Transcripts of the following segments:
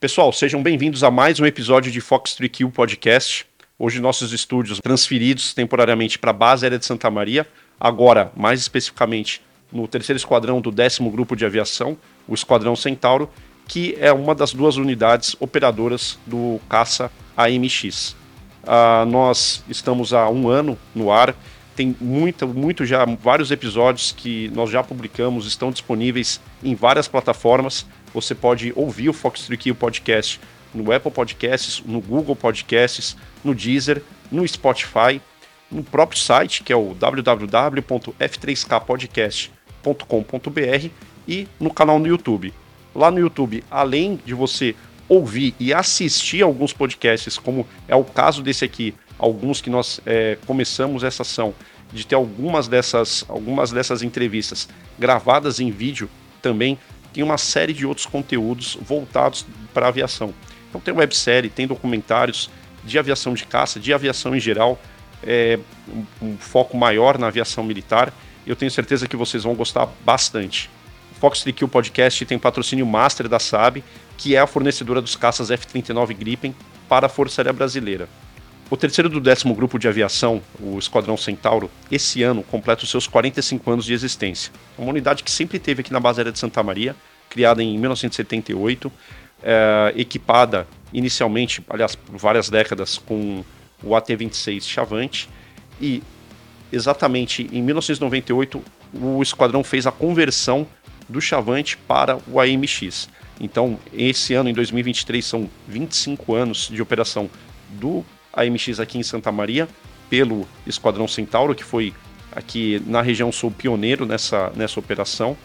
Pessoal, sejam bem-vindos a mais um episódio de Fox 3Q Podcast. Hoje nossos estúdios transferidos temporariamente para a base aérea de Santa Maria, agora mais especificamente no terceiro esquadrão do décimo grupo de aviação, o Esquadrão Centauro, que é uma das duas unidades operadoras do caça AMX. Uh, nós estamos há um ano no ar, tem muito, muito já, vários episódios que nós já publicamos, estão disponíveis em várias plataformas. Você pode ouvir o Fox 3 Podcast no Apple Podcasts, no Google Podcasts, no Deezer, no Spotify, no próprio site, que é o www.f3kpodcast.com.br e no canal no YouTube. Lá no YouTube, além de você ouvir e assistir alguns podcasts, como é o caso desse aqui, alguns que nós é, começamos essa ação de ter algumas dessas, algumas dessas entrevistas gravadas em vídeo também tem uma série de outros conteúdos voltados para aviação. Então tem websérie, tem documentários de aviação de caça, de aviação em geral, é, um, um, foco maior na aviação militar. Eu tenho certeza que vocês vão gostar bastante. O Fox 3Q Podcast tem patrocínio master da SAB, que é a fornecedora dos caças F-39 Gripen para a Força Aérea Brasileira. O terceiro do décimo grupo de aviação, o Esquadrão Centauro, esse ano completa os seus 45 anos de existência. É uma unidade que sempre teve aqui na base aérea de Santa Maria, criada em 1978, é, equipada inicialmente, aliás, por várias décadas, com o AT-26 Chavante, e exatamente em 1998 o esquadrão fez a conversão do Chavante para o AMX. Então, esse ano, em 2023, são 25 anos de operação do a MX aqui em Santa Maria, pelo Esquadrão Centauro, que foi aqui na região sul pioneiro nessa, nessa operação.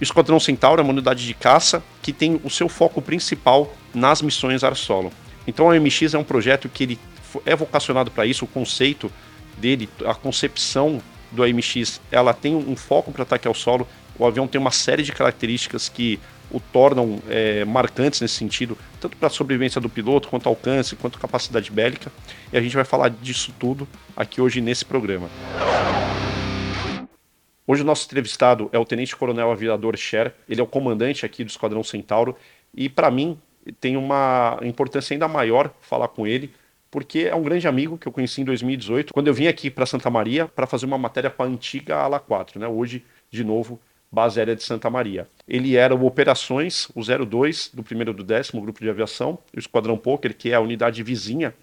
O Esquadrão Centauro é uma unidade de caça que tem o seu foco principal nas missões ar-solo. Então a MX é um projeto que ele é vocacionado para isso, o conceito dele, a concepção do AMX, ela tem um foco para ataque ao solo. O avião tem uma série de características que o tornam é, marcantes nesse sentido, tanto para a sobrevivência do piloto, quanto alcance, quanto capacidade bélica. E a gente vai falar disso tudo aqui hoje nesse programa. Hoje o nosso entrevistado é o Tenente Coronel Aviador Scher, ele é o comandante aqui do Esquadrão Centauro, e para mim tem uma importância ainda maior falar com ele, porque é um grande amigo que eu conheci em 2018, quando eu vim aqui para Santa Maria para fazer uma matéria com a antiga Ala 4, né? Hoje, de novo, base aérea de Santa Maria. Ele era o Operações, o 02 do primeiro do décimo grupo de aviação, o Esquadrão Poker, que é a unidade vizinha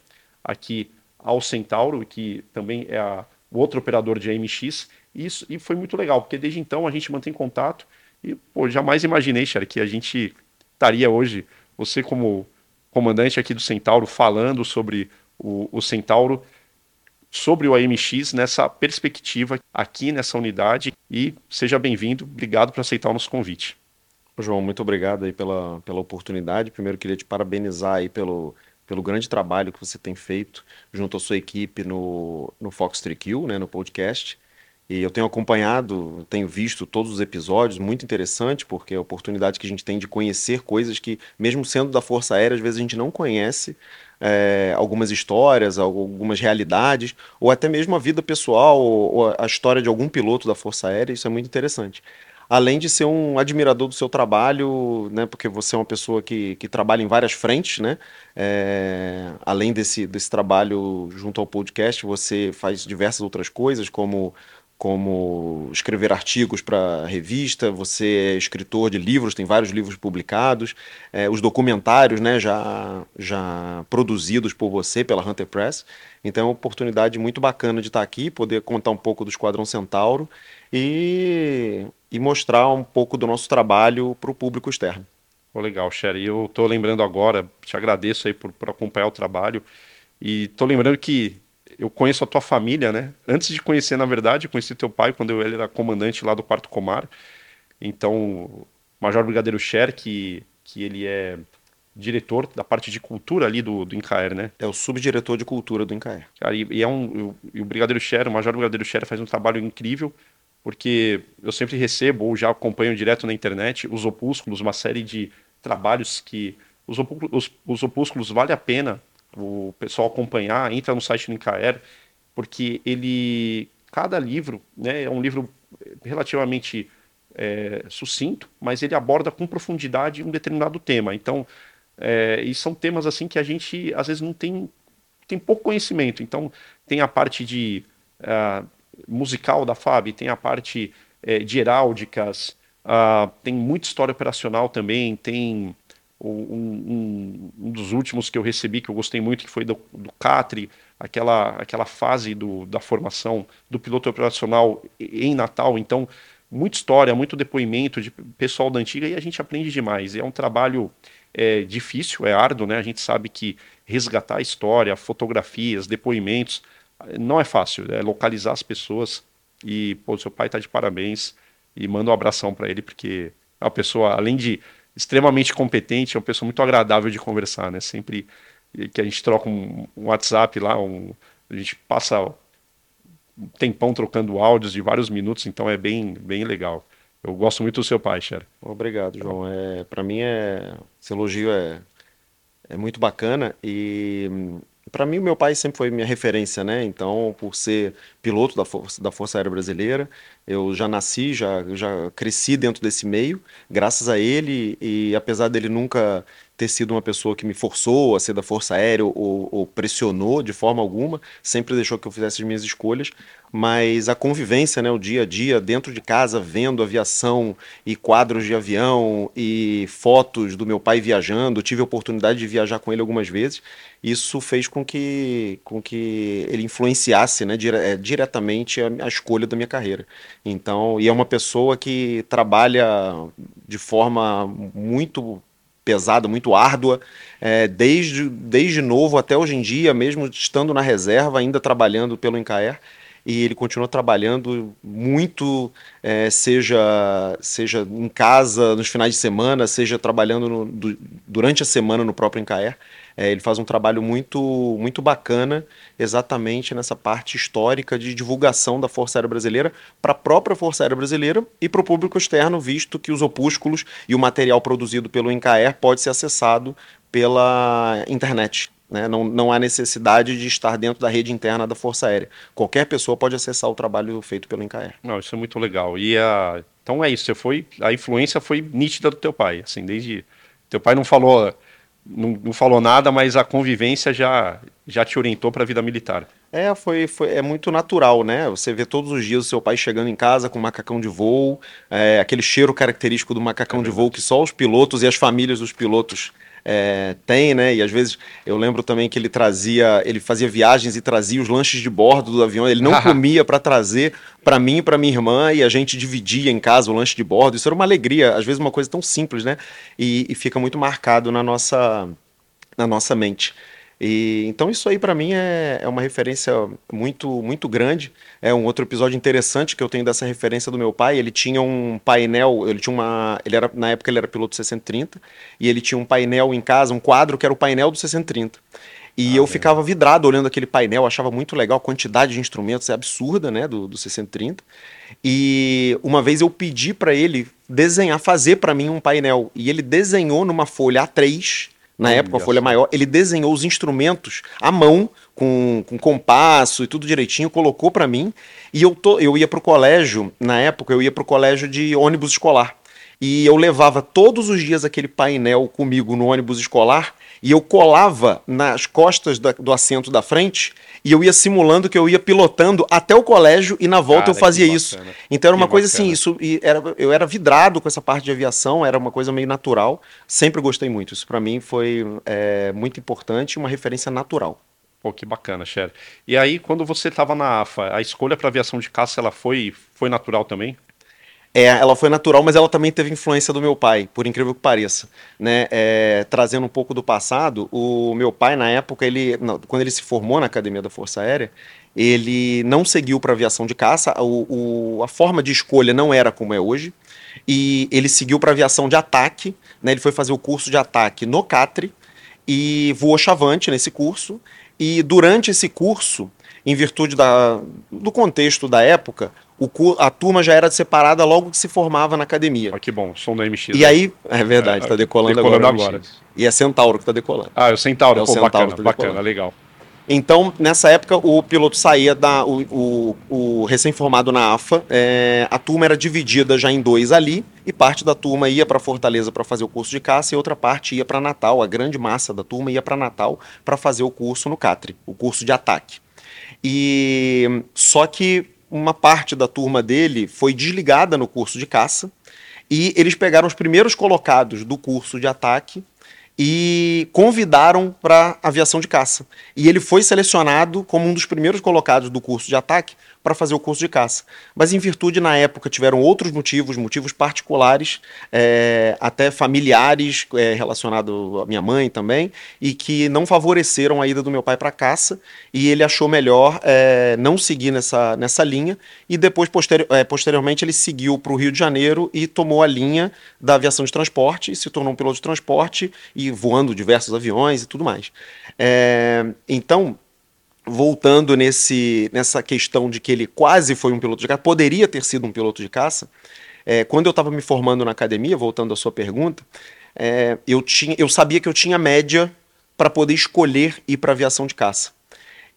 aqui ao Centauro, que também é a, o outro operador de AMX. E, isso, e foi muito legal, porque desde então a gente mantém contato e pô, jamais imaginei, Cher, que a gente estaria hoje, você como comandante aqui do Centauro, falando sobre o, o Centauro sobre o AMX nessa perspectiva aqui nessa unidade e seja bem-vindo. Obrigado por aceitar o nosso convite. João, muito obrigado aí pela, pela oportunidade. Primeiro queria te parabenizar aí pelo, pelo grande trabalho que você tem feito junto à sua equipe no, no Fox 3Q, né, no podcast. E eu tenho acompanhado, tenho visto todos os episódios, muito interessante, porque é a oportunidade que a gente tem de conhecer coisas que, mesmo sendo da Força Aérea, às vezes a gente não conhece é, algumas histórias, algumas realidades, ou até mesmo a vida pessoal, ou, ou a história de algum piloto da Força Aérea, isso é muito interessante. Além de ser um admirador do seu trabalho, né, porque você é uma pessoa que, que trabalha em várias frentes, né, é, além desse, desse trabalho junto ao podcast, você faz diversas outras coisas, como como escrever artigos para revista, você é escritor de livros, tem vários livros publicados, é, os documentários né, já, já produzidos por você pela Hunter Press. Então é uma oportunidade muito bacana de estar aqui, poder contar um pouco do Esquadrão Centauro e, e mostrar um pouco do nosso trabalho para o público externo. Oh, legal, Sherry. Eu estou lembrando agora, te agradeço aí por, por acompanhar o trabalho e estou lembrando que eu conheço a tua família, né? Antes de conhecer, na verdade, conheci teu pai quando ele era comandante lá do quarto Comar. Então, o Major Brigadeiro Cher, que, que ele é diretor da parte de cultura ali do, do Incaer, né? É o subdiretor de cultura do Incaer. Cara, e, e, é um, e o Brigadeiro Cher, o Major Brigadeiro Cher faz um trabalho incrível, porque eu sempre recebo ou já acompanho direto na internet os opúsculos, uma série de trabalhos que os opúsculos, os, os opúsculos vale a pena o pessoal acompanhar, entra no site do Incaer, porque ele, cada livro, né, é um livro relativamente é, sucinto, mas ele aborda com profundidade um determinado tema. Então, É, e são temas assim que a gente às vezes não tem, tem pouco conhecimento. Então tem a parte de uh, musical da FAB, tem a parte uh, de heráldicas, uh, tem muita história operacional também, tem um, um, um, dos últimos que eu recebi que eu gostei muito, que foi do, do Catri, aquela, aquela fase do, da formação do piloto operacional em Natal. Então, muita história, muito depoimento de pessoal da antiga e a gente aprende demais. É um trabalho é, difícil, é árduo, né? A gente sabe que resgatar a história, fotografias, depoimentos, não é fácil. É localizar as pessoas e, pô, seu pai está de parabéns e manda um abração para ele, porque uma pessoa, além de extremamente competente, é uma pessoa muito agradável de conversar, né? Sempre que a gente troca um, um WhatsApp lá, um, a gente passa um tempão trocando áudios de vários minutos, então é bem, bem legal. Eu gosto muito do seu pai, Cher. Obrigado, João. É, para mim, é, esse elogio é, é muito bacana e para mim, o meu pai sempre foi minha referência, né? Então, por ser piloto da Força, da Força Aérea Brasileira, eu já nasci, já, já cresci dentro desse meio, graças a ele, e apesar dele nunca ter sido uma pessoa que me forçou a ser da Força Aérea ou, ou, pressionou de forma alguma, sempre deixou que eu fizesse as minhas escolhas, mas a convivência, né, o dia a dia, dentro de casa, vendo aviação e quadros de avião e fotos do meu pai viajando, tive a oportunidade de viajar com ele algumas vezes, isso fez com que, com que ele influenciasse né, dire, é, diretamente a, a escolha da minha carreira. Então, e é uma pessoa que trabalha de forma muito pesada, muito árdua, é, desde, desde novo até hoje em dia, mesmo estando na reserva, ainda trabalhando pelo Incaer, e ele continua trabalhando muito, é, seja, seja em casa, nos finais de semana, seja trabalhando no, du, durante a semana no próprio Incaer. É, ele faz um trabalho muito, muito bacana exatamente nessa parte histórica de divulgação da Força Aérea Brasileira para a própria Força Aérea Brasileira e para o público externo, visto que os opúsculos e o material produzido pelo INCAER pode ser acessado pela internet. Né? Não, não há necessidade de estar dentro da rede interna da Força Aérea. Qualquer pessoa pode acessar o trabalho feito pelo INCAER. Não, isso é muito legal. E a... Então é isso, você foi, a influência foi nítida do teu pai, assim, desde teu pai não falou não, não, falou nada, mas a convivência já, já te orientou para a vida militar. É, foi, foi, é muito natural, né? Você vê todos os dias o seu pai chegando em casa com um macacão de voo, é, aquele cheiro característico do macacão é de voo que só os pilotos e as famílias dos pilotos é, tem, né? E às vezes eu lembro também que ele trazia, ele fazia viagens e trazia os lanches de bordo do avião. Ele não comia para trazer para mim e para minha irmã e a gente dividia em casa o lanche de bordo. Isso era uma alegria, às vezes uma coisa tão simples, né? E, e fica muito marcado na nossa, na nossa mente. E, então isso aí para mim é, é uma referência muito muito grande. É um outro episódio interessante que eu tenho dessa referência do meu pai. Ele tinha um painel, ele tinha uma, ele era na época ele era piloto 630 e ele tinha um painel em casa, um quadro que era o painel do 630. E ah, eu é. ficava vidrado olhando aquele painel, achava muito legal, a quantidade de instrumentos é absurda, né, do, do 630. E uma vez eu pedi para ele desenhar, fazer para mim um painel, e ele desenhou numa folha A3 na época, a folha maior, ele desenhou os instrumentos à mão, com, com compasso e tudo direitinho, colocou para mim. E eu, tô, eu ia para o colégio, na época, eu ia para o colégio de ônibus escolar. E eu levava todos os dias aquele painel comigo no ônibus escolar e eu colava nas costas da, do assento da frente e eu ia simulando que eu ia pilotando até o colégio e na volta Cara, eu fazia isso. Então era uma que coisa assim, bacana. assim, isso era, eu era vidrado com essa parte de aviação, era uma coisa meio natural. Sempre gostei muito. Isso para mim foi é, muito importante, uma referência natural. Pô, que bacana, Cher. E aí, quando você estava na AFA, a escolha para aviação de caça ela foi, foi natural também? É, ela foi natural, mas ela também teve influência do meu pai, por incrível que pareça. Né? É, trazendo um pouco do passado, o meu pai, na época, ele, quando ele se formou na Academia da Força Aérea, ele não seguiu para aviação de caça, o, o, a forma de escolha não era como é hoje, e ele seguiu para aviação de ataque, né? ele foi fazer o curso de ataque no CATRE, e voou chavante nesse curso, e durante esse curso, em virtude da, do contexto da época, o, a turma já era separada logo que se formava na academia. Ah, que bom, som da MX. E aí, é verdade, está é, decolando, decolando agora. agora. E é Centauro que está decolando. Ah, é o Centauro, é o Pô, Centauro bacana, tá bacana, legal. Então, nessa época, o piloto saía da. O, o, o recém-formado na AFA, é, a turma era dividida já em dois ali, e parte da turma ia para Fortaleza para fazer o curso de caça, e outra parte ia para Natal. A grande massa da turma ia para Natal para fazer o curso no CATRE, o curso de ataque. E só que uma parte da turma dele foi desligada no curso de caça, e eles pegaram os primeiros colocados do curso de ataque e convidaram para aviação de caça. E ele foi selecionado como um dos primeiros colocados do curso de ataque para fazer o curso de caça. Mas em virtude, na época, tiveram outros motivos, motivos particulares, é, até familiares, é, relacionados à minha mãe também, e que não favoreceram a ida do meu pai para caça, e ele achou melhor é, não seguir nessa, nessa linha, e depois, posteri é, posteriormente, ele seguiu para o Rio de Janeiro e tomou a linha da aviação de transporte, se tornou um piloto de transporte, e voando diversos aviões e tudo mais. É, então, voltando nesse, nessa questão de que ele quase foi um piloto de caça, poderia ter sido um piloto de caça, é, quando eu estava me formando na academia, voltando à sua pergunta, é, eu, tinha, eu sabia que eu tinha média para poder escolher ir para aviação de caça.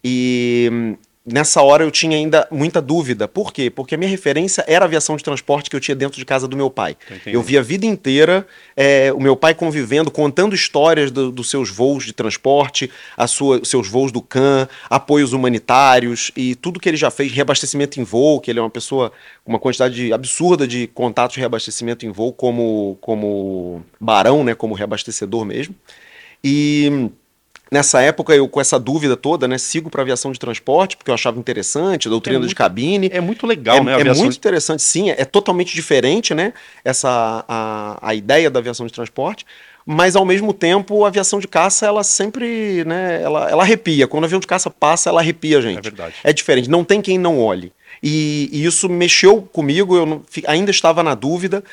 E nessa hora eu tinha ainda muita dúvida. Por quê? Porque a minha referência era a aviação de transporte que eu tinha dentro de casa do meu pai. Entendi. Eu vi a vida inteira é, o meu pai convivendo, contando histórias dos do seus voos de transporte, a sua, seus voos do CAN, apoios humanitários e tudo que ele já fez, reabastecimento em voo, que ele é uma pessoa com uma quantidade absurda de contatos de reabastecimento em voo como, como barão, né, como reabastecedor mesmo. E Nessa época, eu com essa dúvida toda, né, sigo para aviação de transporte, porque eu achava interessante, doutrina é muito, de cabine. É muito legal, é, né? É muito interessante, sim. É, é totalmente diferente, né? Essa, a, a ideia da aviação de transporte. Mas, ao mesmo tempo, a aviação de caça, ela sempre, né, ela, ela arrepia. Quando o avião de caça passa, ela arrepia a gente. É verdade. É diferente, não tem quem não olhe. E, e isso mexeu comigo, eu não, ainda estava na dúvida,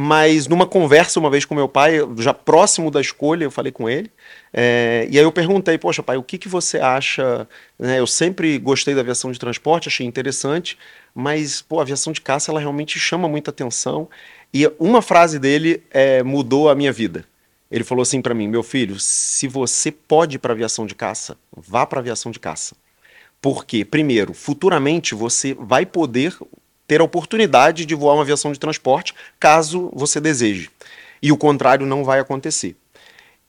mas numa conversa uma vez com meu pai, já próximo da escolha, eu falei com ele, é, e aí eu perguntei, poxa pai, o que, que você acha, né, eu sempre gostei da aviação de transporte, achei interessante, mas pô, a aviação de caça ela realmente chama muita atenção, e uma frase dele é, mudou a minha vida. Ele falou assim para mim, meu filho, se você pode para aviação de caça, vá para aviação de caça. Porque, primeiro, futuramente você vai poder ter a oportunidade de voar uma aviação de transporte, caso você deseje. E o contrário não vai acontecer.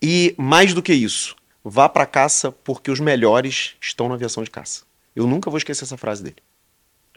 E mais do que isso, vá para caça porque os melhores estão na aviação de caça. Eu nunca vou esquecer essa frase dele.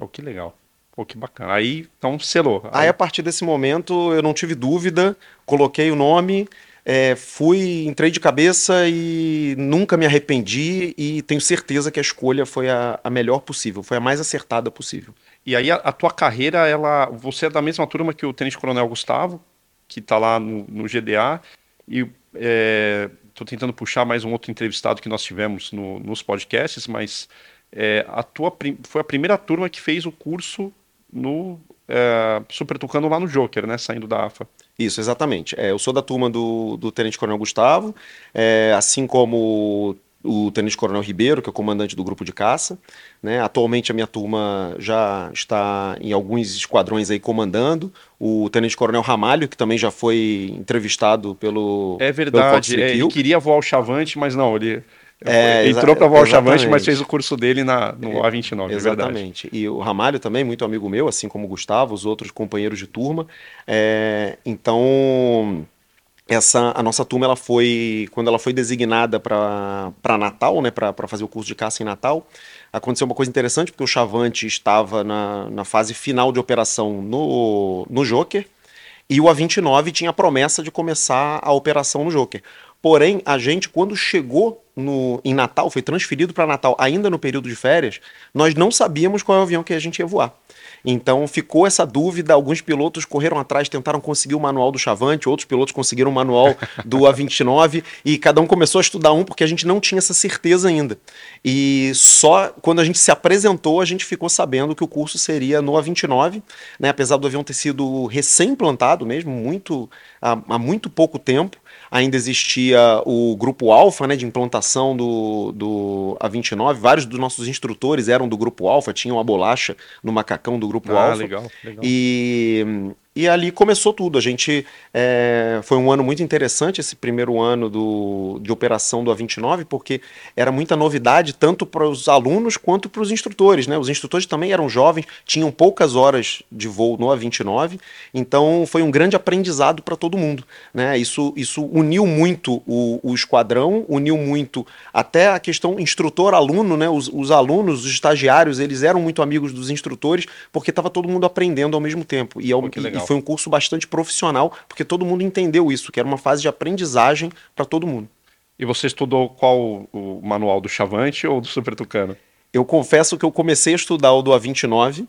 Oh, que legal. Pô, que bacana. Aí, então, selou. Aí, a partir desse momento, eu não tive dúvida, coloquei o nome, é, fui, entrei de cabeça e nunca me arrependi e tenho certeza que a escolha foi a, a melhor possível, foi a mais acertada possível. E aí a, a, tua carreira, ela, você é da mesma turma que o Tenente Coronel Gustavo, que está lá no, no, GDA, e estou é, tentando puxar mais um outro entrevistado que nós tivemos no, nos podcasts, mas é, a tua foi a primeira turma que fez o curso no é, Super Tucano lá no Joker, né, saindo da AFA. Isso, exatamente. É, eu sou da turma do, do Tenente Coronel Gustavo, é, assim como o Tenente Coronel Ribeiro, que é o comandante do grupo de caça. Né? Atualmente a minha turma já está em alguns esquadrões aí comandando. O Tenente Coronel Ramalho, que também já foi entrevistado pelo. É verdade, pelo é, ele queria voar o Chavante, mas não, ele. É, entrou para o Chavante, mas fez o curso dele na, no é, A29, Exatamente. É e o Ramalho também, muito amigo meu, assim como o Gustavo, os outros companheiros de turma. É, então, essa a nossa turma ela foi quando ela foi designada para Natal, né, para fazer o curso de caça em Natal, aconteceu uma coisa interessante porque o Chavante estava na, na fase final de operação no, no Joker e o A29 tinha a promessa de começar a operação no Joker. Porém, a gente quando chegou no, em Natal, foi transferido para Natal ainda no período de férias, nós não sabíamos qual é o avião que a gente ia voar. Então ficou essa dúvida. Alguns pilotos correram atrás, tentaram conseguir o manual do Chavante, outros pilotos conseguiram o manual do A29 e cada um começou a estudar um porque a gente não tinha essa certeza ainda. E só quando a gente se apresentou, a gente ficou sabendo que o curso seria no A29, né? apesar do avião ter sido recém-implantado mesmo, muito, há, há muito pouco tempo ainda existia o grupo Alfa, né, de implantação do, do A29. Vários dos nossos instrutores eram do grupo Alfa, tinham a bolacha no macacão do grupo ah, Alfa. Legal, legal. E E ali começou tudo. A gente é, foi um ano muito interessante esse primeiro ano do, de operação do A29, porque era muita novidade tanto para os alunos quanto para os instrutores. Né? Os instrutores também eram jovens, tinham poucas horas de voo no A29, então foi um grande aprendizado para todo mundo. Né? Isso, isso uniu muito o, o esquadrão, uniu muito até a questão instrutor-aluno, né? Os, os, alunos, os estagiários, eles eram muito amigos dos instrutores, porque estava todo mundo aprendendo ao mesmo tempo. E, ao, e, foi um curso bastante profissional, porque todo mundo entendeu isso, que era uma fase de aprendizagem para todo mundo. E você estudou qual o manual do Chavante ou do Super Tucano? Eu confesso que eu comecei a estudar o do A29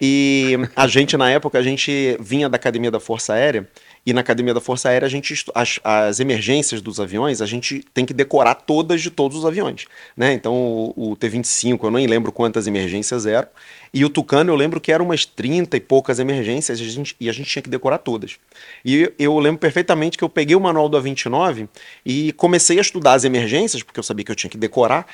e a gente, na época, a gente vinha da Academia da Força Aérea e na Academia da Força Aérea, a gente, as, as emergências dos aviões, a gente tem que decorar todas de todos os aviões. Né? Então, o, o T-25, eu nem lembro quantas emergências eram. E o Tucano, eu lembro que eram umas 30 e poucas emergências e a gente, e a gente tinha que decorar todas. E eu lembro perfeitamente que eu peguei o manual do A29 e comecei a estudar as emergências, porque eu sabia que eu tinha que decorar.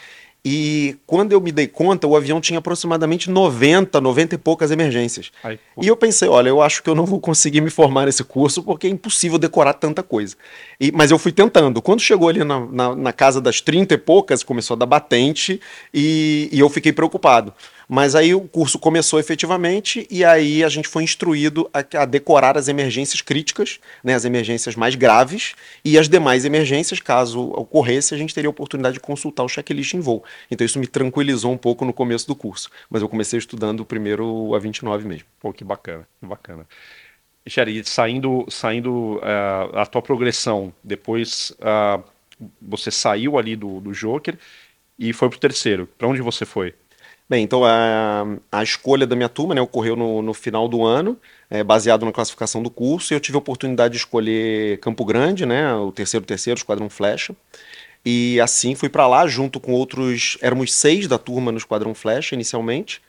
E quando eu me dei conta, o avião tinha aproximadamente 90, 90 e poucas emergências. Ai, e eu pensei, olha, eu acho que eu não vou conseguir me formar nesse curso porque é impossível decorar tanta coisa. E, mas eu fui tentando. Quando chegou ali na, na, na casa das 30 e poucas, começou a dar batente e, e eu fiquei preocupado. Mas aí o curso começou efetivamente e aí a gente foi instruído a, a decorar as emergências críticas, né, as emergências mais graves e as demais emergências, caso ocorresse, a gente teria a oportunidade de consultar o checklist em voo. Então isso me tranquilizou um pouco no começo do curso. Mas eu comecei estudando primeiro a 29 mesmo. Pô, que bacana, que bacana. Xeri, saindo, saindo uh, a tua progressão, depois uh, você saiu ali do, do Joker e foi pro terceiro. Para onde você foi? Bem, então a, a escolha da minha turma né, ocorreu no, no final do ano, é, baseado na classificação do curso, e eu tive a oportunidade de escolher Campo Grande, né, o terceiro terceiro, Esquadrão Flecha. E assim fui para lá junto com outros. Éramos seis da turma no Esquadrão Flecha inicialmente.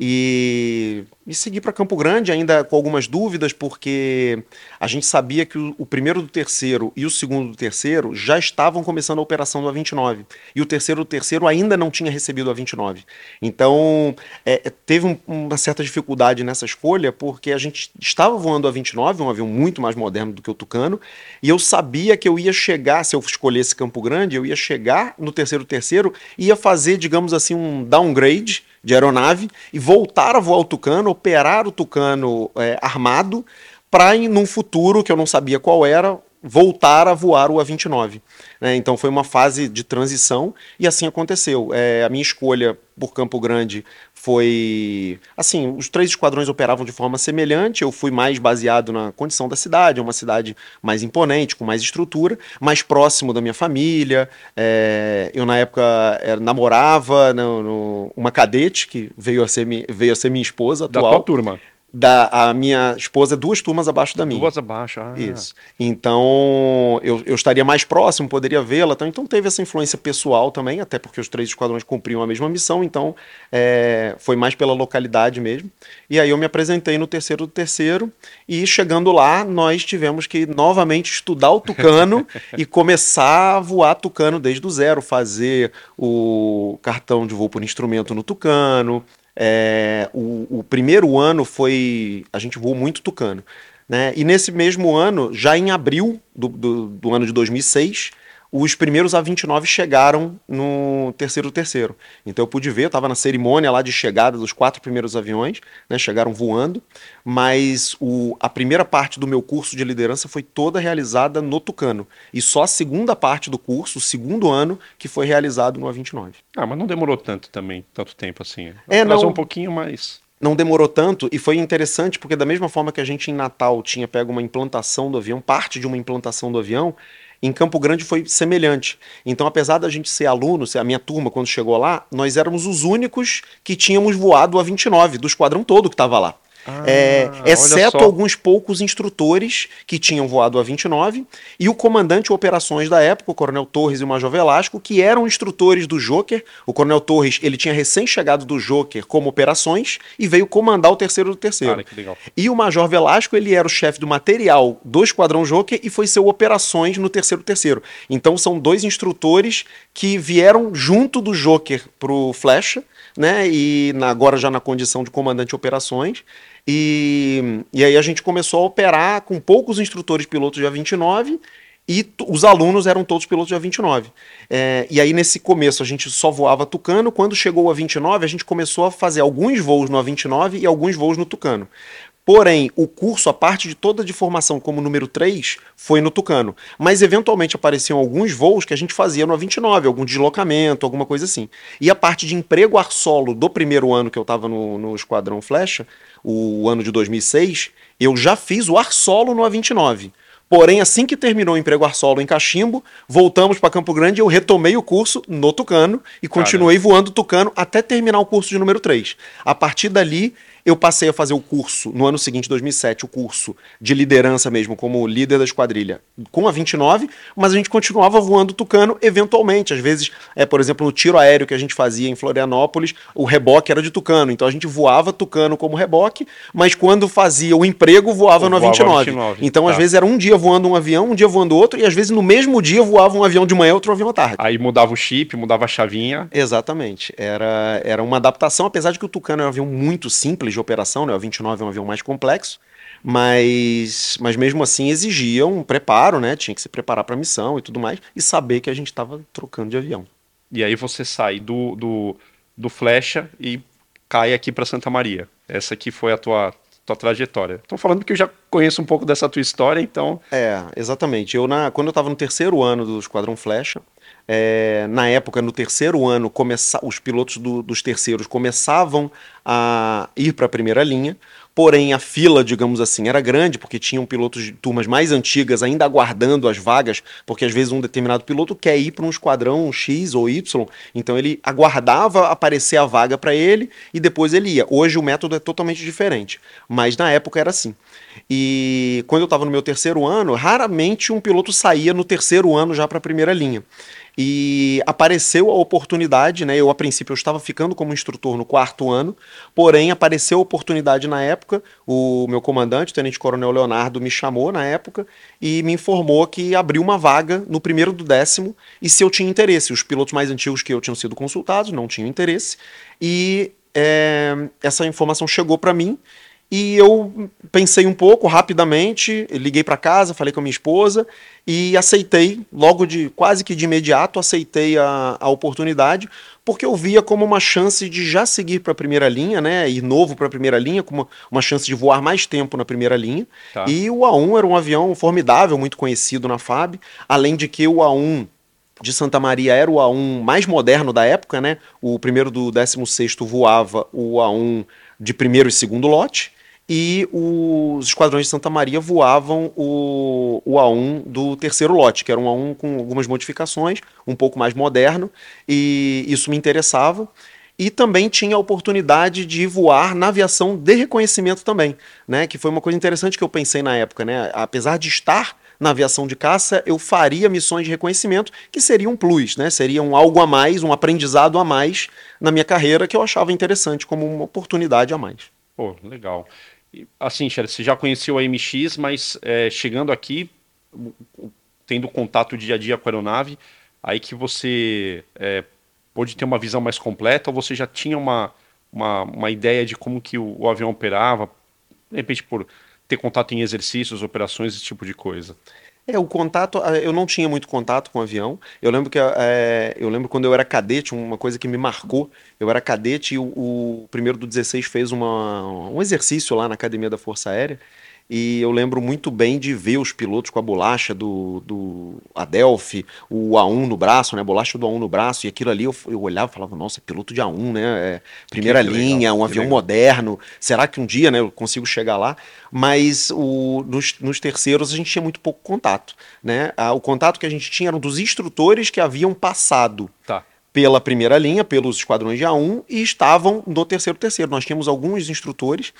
E, e segui para Campo Grande, ainda com algumas dúvidas, porque a gente sabia que o, o, primeiro do terceiro e o segundo do terceiro já estavam começando a operação do A29. E o terceiro do terceiro ainda não tinha recebido o A29. Então, é, é, teve um, uma certa dificuldade nessa escolha, porque a gente estava voando o A29, um avião muito mais moderno do que o Tucano, e eu sabia que eu ia chegar, se eu escolhesse Campo Grande, eu ia chegar no terceiro do terceiro e ia fazer, digamos assim, um downgrade de aeronave e voltar a voar o Tucano, operar o Tucano é, armado, para num futuro que eu não sabia qual era, voltar a voar o A29. Né? Então foi uma fase de transição e assim aconteceu. É, a minha escolha por Campo Grande foi assim, os três esquadrões operavam de forma semelhante, eu fui mais baseado na condição da cidade, é uma cidade mais imponente, com mais estrutura, mais próximo da minha família, é, eu na época era, namorava no, no, uma cadete que veio a ser, veio a ser minha esposa atual. Da tua turma? Da a minha esposa é duas turmas abaixo da minha. Duas abaixo, ah. Isso. Então, eu, eu estaria mais próximo, poderia vê-la. Então, então, teve essa influência pessoal também, até porque os três esquadrões cumpriam a mesma missão, então é, foi mais pela localidade mesmo. E aí eu me apresentei no terceiro do terceiro, e chegando lá, nós tivemos que novamente estudar o tucano e começar a voar tucano desde o zero, fazer o cartão de voo por instrumento no tucano, é, o, o, primeiro ano foi. A gente voou muito tucano. Né? E nesse mesmo ano, já em abril do, do, do ano de 2006, os primeiros A29 chegaram no terceiro terceiro. Então eu pude ver, eu estava na cerimônia lá de chegada dos quatro primeiros aviões, né, chegaram voando, mas o, a primeira parte do meu curso de liderança foi toda realizada no Tucano. E só a segunda parte do curso, o segundo ano, que foi realizado no A29. Ah, mas não demorou tanto também, tanto tempo assim. É, não, um pouquinho mais não demorou tanto e foi interessante porque da mesma forma que a gente em Natal tinha pego uma implantação do avião, parte de uma implantação do avião, em Campo Grande foi semelhante. Então, apesar da gente ser aluno, a minha turma quando chegou lá, nós éramos os únicos que tínhamos voado a 29 do esquadrão todo que estava lá. Ah, é, exceto alguns poucos instrutores que tinham voado a 29 e o comandante de operações da época, o Coronel Torres e o Major Velasco, que eram instrutores do Joker. O Coronel Torres ele tinha recém-chegado do Joker como operações e veio comandar o terceiro do terceiro. Cara, e o Major Velasco ele era o chefe do material do Esquadrão Joker e foi seu operações no terceiro do terceiro. Então são dois instrutores que vieram junto do Joker pro Flecha né? E na, agora já na condição de comandante de operações. E, e aí a gente começou a operar com poucos instrutores pilotos de A29 e os alunos eram todos pilotos de A29. É, e aí, nesse começo, a gente só voava Tucano. Quando chegou a 29, a gente começou a fazer alguns voos no A29 e alguns voos no Tucano. Porém, o curso, a parte de toda de formação como número 3, foi no Tucano. Mas eventualmente apareciam alguns voos que a gente fazia no A29, algum deslocamento, alguma coisa assim. E a parte de emprego ar solo do primeiro ano que eu estava no, no Esquadrão Flecha, o ano de 2006, eu já fiz o ar solo no A29. Porém, assim que terminou o emprego ar solo em Cachimbo, voltamos para Campo Grande e eu retomei o curso no Tucano e continuei voando Tucano até terminar o curso de número 3. A partir dali, eu passei a fazer o curso, no ano seguinte, 2007, o curso de liderança mesmo, como líder da esquadrilha, com a 29, mas a gente continuava voando Tucano eventualmente. Às vezes, é, por exemplo, no tiro aéreo que a gente fazia em Florianópolis, o reboque era de Tucano. Então a gente voava Tucano como reboque, mas quando fazia o emprego, voava no A29. 29. Então, tá. às vezes, era um dia voando um avião, um dia voando outro, e às vezes no mesmo dia voava um avião de manhã, outro avião à tarde. Aí mudava o chip, mudava a chavinha. Exatamente. Era, era uma adaptação, apesar de que o Tucano é um avião muito simples de operação, né? O 29 é um avião mais complexo, mas, mas mesmo assim exigia um preparo, né? Tinha que se preparar para a missão e tudo mais, e saber que a gente estava trocando de avião. E aí você sai do, do, do Flecha e cai aqui para Santa Maria. Essa aqui foi a tua, tua trajetória. Estou falando que eu já conheço um pouco dessa tua história, então. É, exatamente. Eu na, quando eu estava no terceiro ano do Esquadrão Flecha, é, na época, no terceiro ano, começa, os pilotos do, dos terceiros começavam a ir para a primeira linha, porém a fila, digamos assim, era grande, porque tinham pilotos de turmas mais antigas ainda aguardando as vagas, porque às vezes um determinado piloto quer ir para um esquadrão X ou Y, então ele aguardava aparecer a vaga para ele e depois ele ia. Hoje o método é totalmente diferente, mas na época era assim. E quando eu estava no meu terceiro ano, raramente um piloto saía no terceiro ano já para a primeira linha. E apareceu a oportunidade, né? Eu, a princípio, eu estava ficando como instrutor no quarto ano, porém apareceu a oportunidade na época. O meu comandante, o Tenente Coronel Leonardo, me chamou na época e me informou que abriu uma vaga no primeiro do décimo e se eu tinha interesse. Os pilotos mais antigos que eu tinham sido consultados não tinham interesse. E é, essa informação chegou para mim e eu pensei um pouco rapidamente, liguei para casa, falei com a minha esposa e aceitei, logo de quase que de imediato, aceitei a, a oportunidade, porque eu via como uma chance de já seguir para a primeira linha, né? Ir novo para a primeira linha, como uma, uma, chance de voar mais tempo na primeira linha. Tá. E o A1 era um avião formidável, muito conhecido na FAB, além de que o A1 de Santa Maria era o A1 mais moderno da época, né? O primeiro do 16 voava o A1 de primeiro e segundo lote e os esquadrões de Santa Maria voavam o, o A1 do terceiro lote, que era um A1 com algumas modificações, um pouco mais moderno, e isso me interessava. E também tinha a oportunidade de voar na aviação de reconhecimento também, né? Que foi uma coisa interessante que eu pensei na época, né? Apesar de estar na aviação de caça, eu faria missões de reconhecimento que seriam um plus, né? Seriam algo a mais, um aprendizado a mais na minha carreira que eu achava interessante como uma oportunidade a mais. Pô, legal. Assim, Xer, você já conheceu a MX, mas é, chegando aqui, tendo contato dia a dia com a aeronave, aí que você é, pôde ter uma visão mais completa, ou você já tinha uma, uma, uma ideia de como que o, o avião operava, de repente por ter contato em exercícios, operações, esse tipo de coisa? É, o contato, eu não tinha muito contato com o avião. Eu lembro que é, eu lembro quando eu era cadete, uma coisa que me marcou. Eu era cadete e o, o primeiro do 16 fez uma, um exercício lá na academia da Força Aérea e eu lembro muito bem de ver os pilotos com a bolacha do, do Adelphi, o A1 no braço, né? A bolacha do A1 no braço, e aquilo ali eu, eu olhava e falava, nossa, piloto de A1, né? É, primeira que linha, legal, um avião legal. moderno. Será que um dia né, eu consigo chegar lá? Mas o, nos, nos terceiros a gente tinha muito pouco contato. Né? o contato que a gente tinha eram dos instrutores que haviam passado. Tá pela primeira linha, pelos esquadrões de A1 e estavam no terceiro terceiro. Nós tínhamos alguns instrutores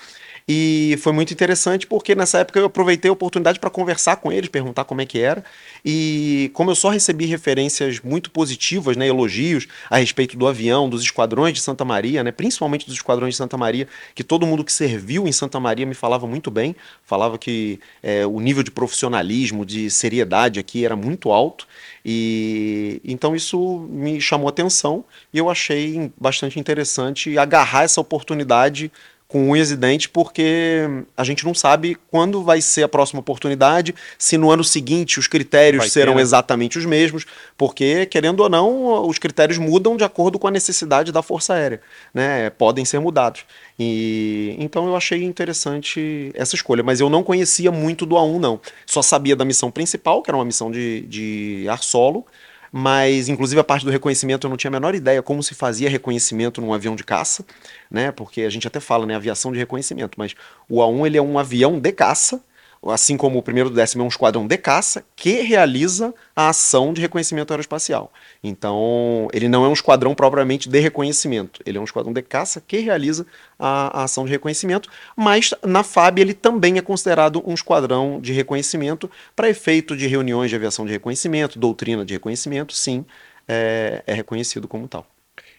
E foi muito interessante porque nessa época eu aproveitei a oportunidade para conversar com eles, perguntar como é que era. E como eu só recebi referências muito positivas, né, elogios a respeito do avião, dos esquadrões de Santa Maria, né, principalmente dos esquadrões de Santa Maria, que todo mundo que serviu em Santa Maria me falava muito bem, falava que é, o nível de profissionalismo, de seriedade aqui era muito alto. E então isso me chamou atenção e eu achei bastante interessante agarrar essa oportunidade com unhas e dentes, porque a gente não sabe quando vai ser a próxima oportunidade, se no ano seguinte os critérios vai serão ter, né? exatamente os mesmos, porque, querendo ou não, os critérios mudam de acordo com a necessidade da Força Aérea, né? Podem ser mudados. E então eu achei interessante essa escolha, mas eu não conhecia muito do A1, não. Só sabia da missão principal, que era uma missão de, de ar solo, mas inclusive a parte do reconhecimento eu não tinha a menor ideia como se fazia reconhecimento num avião de caça, né? Porque a gente até fala, né, aviação de reconhecimento, mas o A1 ele é um avião de caça assim como o primeiro do décimo é um esquadrão de caça que realiza a ação de reconhecimento aeroespacial. Então, ele não é um esquadrão propriamente de reconhecimento, ele é um esquadrão de caça que realiza a, a ação de reconhecimento, mas na FAB ele também é considerado um esquadrão de reconhecimento para efeito de reuniões de aviação de reconhecimento, doutrina de reconhecimento, sim, é, é reconhecido como tal.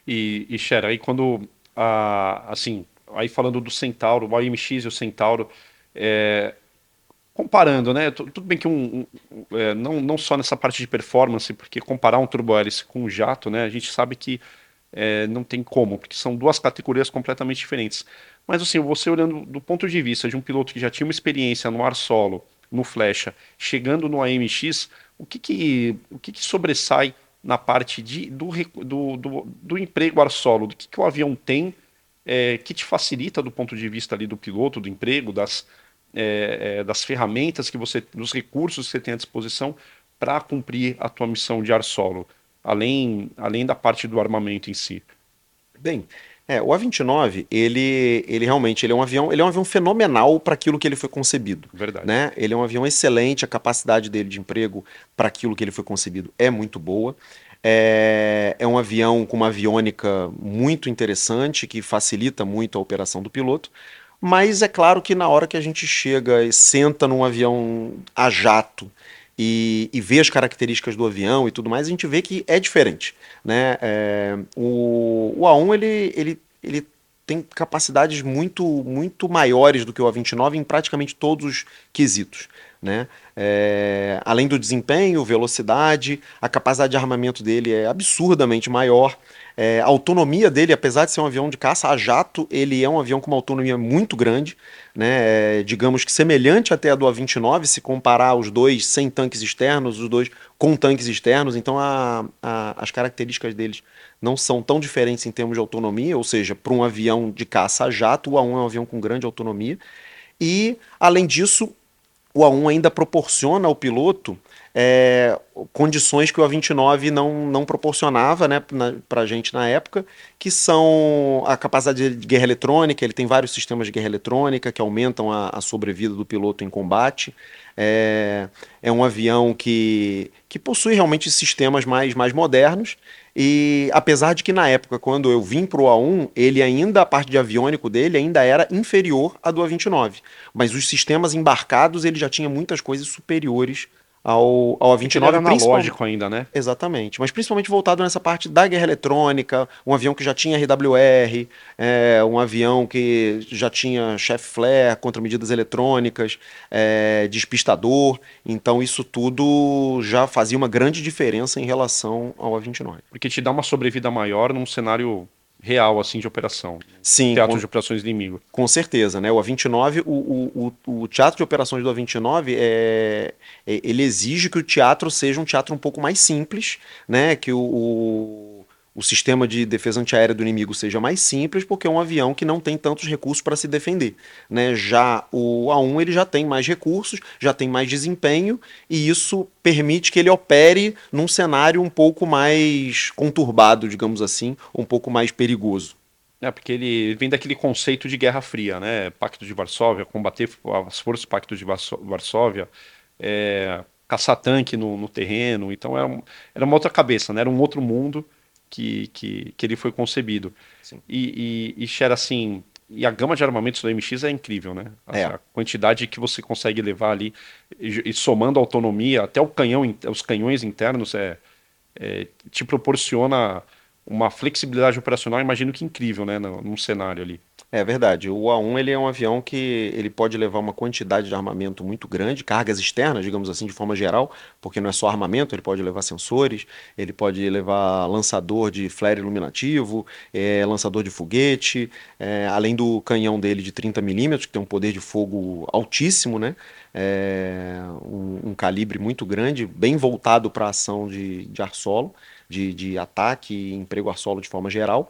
E, e Xera, aí quando, ah, assim, aí falando do Centauro, o AMX e o Centauro, é, comparando, né? Tudo bem que um, um é, não, não só nessa parte de performance, porque comparar um turbohélice com um jato, né? A gente sabe que é, não tem como, porque são duas categorias completamente diferentes. Mas assim, você olhando do ponto de vista de um piloto que já tinha uma experiência no ar solo, no flecha, chegando no AMX, o que que, o que, que sobressai na parte de, do, do, do, do emprego ar solo? Do que, que o avião tem é, que te facilita do ponto de vista ali do piloto, do emprego, das, é, é, das ferramentas que você, dos recursos que você tem à disposição para cumprir a tua missão de ar solo, além, além da parte do armamento em si? Bem, é, o A-29, ele, ele realmente ele é um avião, ele é um avião fenomenal para aquilo que ele foi concebido. Verdade. Né? Ele é um avião excelente, a capacidade dele de emprego para aquilo que ele foi concebido é muito boa. É, é um avião com uma aviônica muito interessante, que facilita muito a operação do piloto. Mas é claro que na hora que a gente chega e senta num avião a jato e, e vê as características do avião e tudo mais, a gente vê que é diferente. Né? É, o, o A1 ele, ele, ele tem capacidades muito, muito maiores do que o A29 em praticamente todos os quesitos. Né? É, além do desempenho, velocidade, a capacidade de armamento dele é absurdamente maior. É, a autonomia dele, apesar de ser um avião de caça a jato, ele é um avião com uma autonomia muito grande, né? É, digamos que semelhante até a do A29, se comparar os dois sem tanques externos, os dois com tanques externos. Então a, a, as características deles não são tão diferentes em termos de autonomia, ou seja, para um avião de caça a jato, o A1 é um avião com grande autonomia. E, além disso, o A1 ainda proporciona ao piloto é, condições que o A29 não, não proporcionava né, para a gente na época, que são a capacidade de guerra eletrônica, ele tem vários sistemas de guerra eletrônica que aumentam a, a sobrevida do piloto em combate. É, é um avião que, que possui realmente sistemas mais, mais modernos. E apesar de que na época, quando eu vim para o A1, ele ainda, a parte de aviônico dele ainda era inferior à do A29. Mas os sistemas embarcados, ele já tinha muitas coisas superiores ao, ao A29. Ele era analógico ainda, né? Exatamente. Mas principalmente voltado nessa parte da guerra eletrônica, um avião que já tinha RWR, é, um avião que já tinha chef flare contra medidas eletrônicas, é, despistador. Então isso tudo já fazia uma grande diferença em relação ao A29. Porque te dá uma sobrevida maior num cenário real assim de operação. Sim. Teatro com, de operações inimigo. Com certeza, né? O A29, o, o, o teatro de operações do A29 é, é, ele exige que o teatro seja um teatro um pouco mais simples, né? Que o, o o sistema de defesa antiaérea do inimigo seja mais simples, porque é um avião que não tem tantos recursos para se defender. Né? Já o A1 ele já tem mais recursos, já tem mais desempenho, e isso permite que ele opere num cenário um pouco mais conturbado, digamos assim, um pouco mais perigoso. É, porque ele vem daquele conceito de Guerra Fria, né? Pacto de Varsóvia, combater as forças do Pacto de Varsóvia, é, caçar tanque no, no terreno. Então era, era uma outra cabeça, né? Era um outro mundo que, que, que ele foi concebido. E, e, e Cher, assim, e a gama de armamentos do MX é incrível, né? A, É. a quantidade que você consegue levar ali e, e somando a autonomia, até o canhão, os canhões internos é, é, te proporciona uma flexibilidade operacional, imagino que incrível, né? no- Num cenário ali. É verdade. O A1 ele é um avião que ele pode levar uma quantidade de armamento muito grande, cargas externas, digamos assim, de forma geral, porque não é só armamento, ele pode levar sensores, ele pode levar lançador de flare iluminativo, é, lançador de foguete, é, além do canhão dele de 30 milímetros, que tem um poder de fogo altíssimo, né? É, um, um calibre muito grande, bem voltado para a ação de, de ar-solo, de, de ataque e emprego ar-solo de forma geral.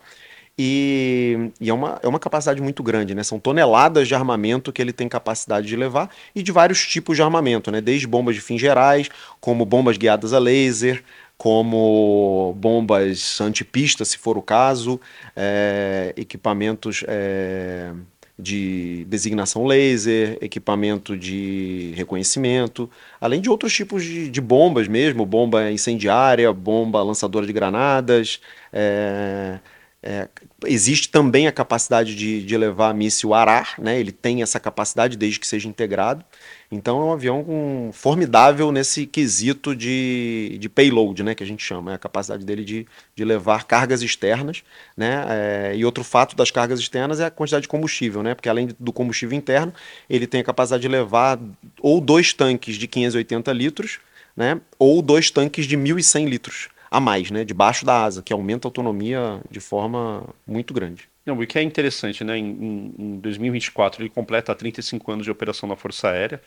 E, e é, uma, é uma capacidade muito grande, né? São toneladas de armamento que ele tem capacidade de levar e de vários tipos de armamento, né? Desde bombas de fins gerais, como bombas guiadas a laser, como bombas antipista, se for o caso, é, equipamentos é, de designação laser, equipamento de reconhecimento, além de outros tipos de, de bombas mesmo, bomba incendiária, bomba lançadora de granadas. é, é, existe também a capacidade de, de levar míssil Arar, né? Ele tem essa capacidade desde que seja integrado. Então é um avião com- formidável nesse quesito de, de payload, né? Que a gente chama, é a capacidade dele de, de levar cargas externas, né? É, e outro fato das cargas externas é a quantidade de combustível, né? Porque além do combustível interno, ele tem a capacidade de levar ou dois tanques de 580 litros, né? Ou dois tanques de 1.100 litros a mais, né? Debaixo da asa, que aumenta a autonomia de forma muito grande. Não, o que é interessante, né? Em, em- em 2024 ele completa 35 anos de operação na Força Aérea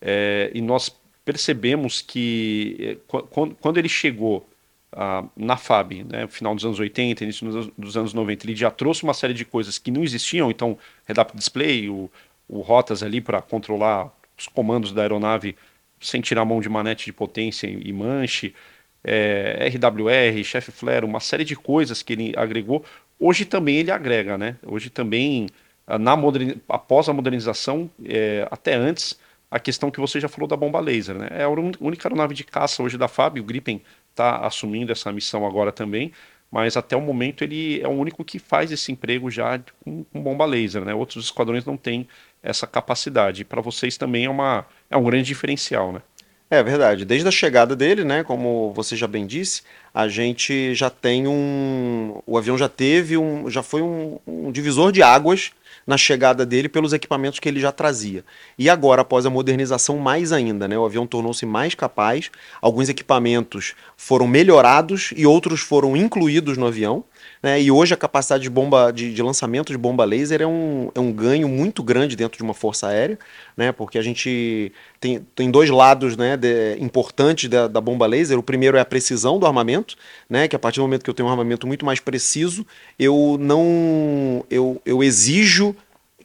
é, e nós percebemos que é, qu- quando, quando ele chegou ah, na FAB, né, final dos anos 80, início dos anos, dos anos 90, ele já trouxe uma série de coisas que não existiam, então Head-Up Display, o, o rotas ali para controlar os comandos da aeronave sem tirar a mão de manete de potência e manche, é, RWR, Chef Flare, uma série de coisas que ele agregou. Hoje também ele agrega, né? Hoje também, ah, na moderni- após a modernização, é, até antes, a questão que você já falou da bomba laser, né? É a única aeronave de caça hoje da FAB, o Gripen está assumindo essa missão agora também, mas até o momento ele é o único que faz esse emprego já com, com bomba laser, né? Outros esquadrões não têm essa capacidade. Para vocês também é, uma, é um grande diferencial, né? É verdade. Desde a chegada dele, né, como você já bem disse, a gente já tem um, o avião já teve um, já foi um, um divisor de águas na chegada dele pelos equipamentos que ele já trazia. E agora, após a modernização, mais ainda, né, o avião tornou-se mais capaz. Alguns equipamentos foram melhorados e outros foram incluídos no avião. Né, e hoje a capacidade de bomba de, de lançamento de bomba laser é um, é um ganho muito grande dentro de uma força aérea, né? Porque a gente tem, tem dois lados né, importantes da, da bomba laser. O primeiro é a precisão do armamento, né? Que a partir do momento que eu tenho um armamento muito mais preciso, eu não eu, eu exijo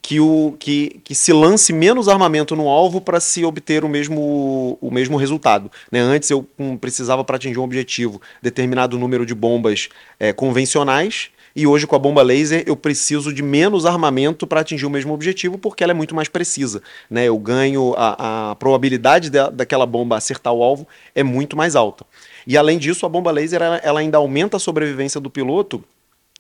que, o, que, que se lance menos armamento no alvo para se obter o mesmo, o mesmo resultado. né? Antes eu hum, precisava para atingir um objetivo determinado número de bombas eh, convencionais. E hoje, com a bomba laser, eu preciso de menos armamento para atingir o mesmo objetivo, porque ela é muito mais precisa. Né? Eu ganho a, a probabilidade da, daquela bomba acertar o alvo é muito mais alta. E além disso, a bomba laser ela, ela ainda aumenta a sobrevivência do piloto,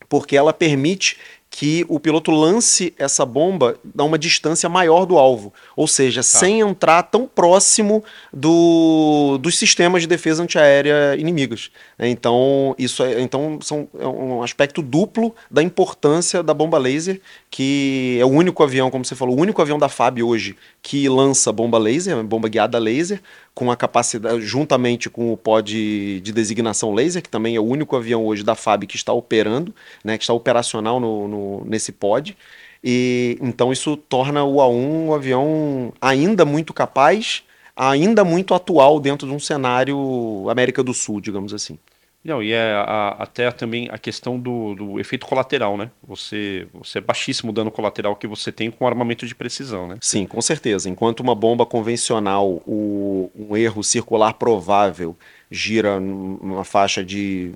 porque ela permite que o piloto lance essa bomba a uma distância maior do alvo, ou seja, sem entrar tão próximo do, dos sistemas de defesa antiaérea inimigas. né? Então, isso é, então são, é um aspecto duplo da importância da bomba laser, que é o único avião, como você falou, o único avião da FAB hoje que lança bomba laser, bomba guiada laser, com a capacidade, juntamente com o pod de designação laser, que também é o único avião hoje da FAB que está operando, né, que está operacional no, no- nesse pod. E então isso torna o A1 um avião ainda muito capaz, ainda muito atual dentro de um cenário América do Sul, digamos assim. Não, e é a- até também a questão do, do efeito colateral, né? Você, você é baixíssimo o dano colateral que você tem com armamento de precisão, né? Sim, com certeza. Enquanto uma bomba convencional, o- um erro circular provável gira numa faixa de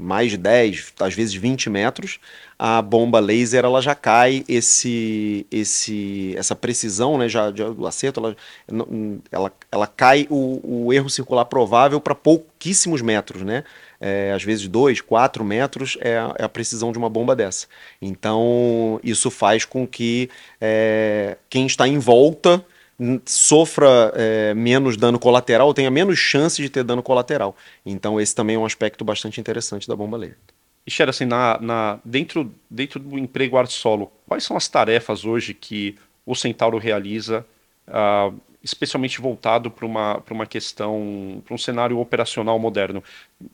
mais de 10, às vezes 20 metros, a bomba laser ela já cai esse, esse, essa precisão, né, já, já do acerto, ela, ela, ela cai o, o erro circular provável para pouquíssimos metros, né? É, às vezes 2, 4 metros, é a, é a, precisão de uma bomba dessa. Então, isso faz com que é, quem está em volta sofra é, menos dano colateral, tenha menos chance de ter dano colateral. Então, esse também é um aspecto bastante interessante da bomba laser. E, Xera, assim, na, na, dentro, dentro do emprego arte solo, quais são as tarefas hoje que o Centauro realiza uh, especialmente voltado para uma, uma questão, para um cenário operacional moderno.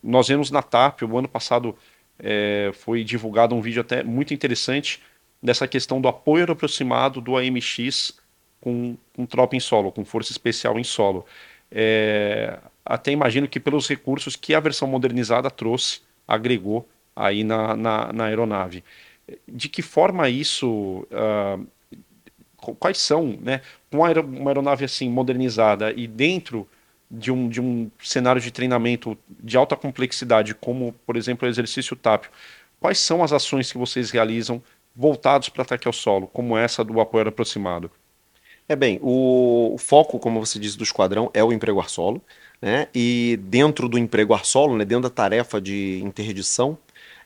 Nós vemos na TAP, o ano passado é, foi divulgado um vídeo até muito interessante dessa questão do apoio aproximado do AMX com, com tropa em solo, com força especial em solo. É, até imagino que pelos recursos que a versão modernizada trouxe, agregou aí na, na, na aeronave. De que forma isso uh, quais são, né, uma aeronave assim modernizada e dentro de um, de um cenário de treinamento de alta complexidade, como por exemplo o exercício TAP, quais são as ações que vocês realizam voltados para ataque ao solo, como essa do apoio aproximado? É bem, o, o foco, como você disse, do esquadrão é o emprego ar solo, né? E dentro do emprego ar solo, né, dentro da tarefa de interdição,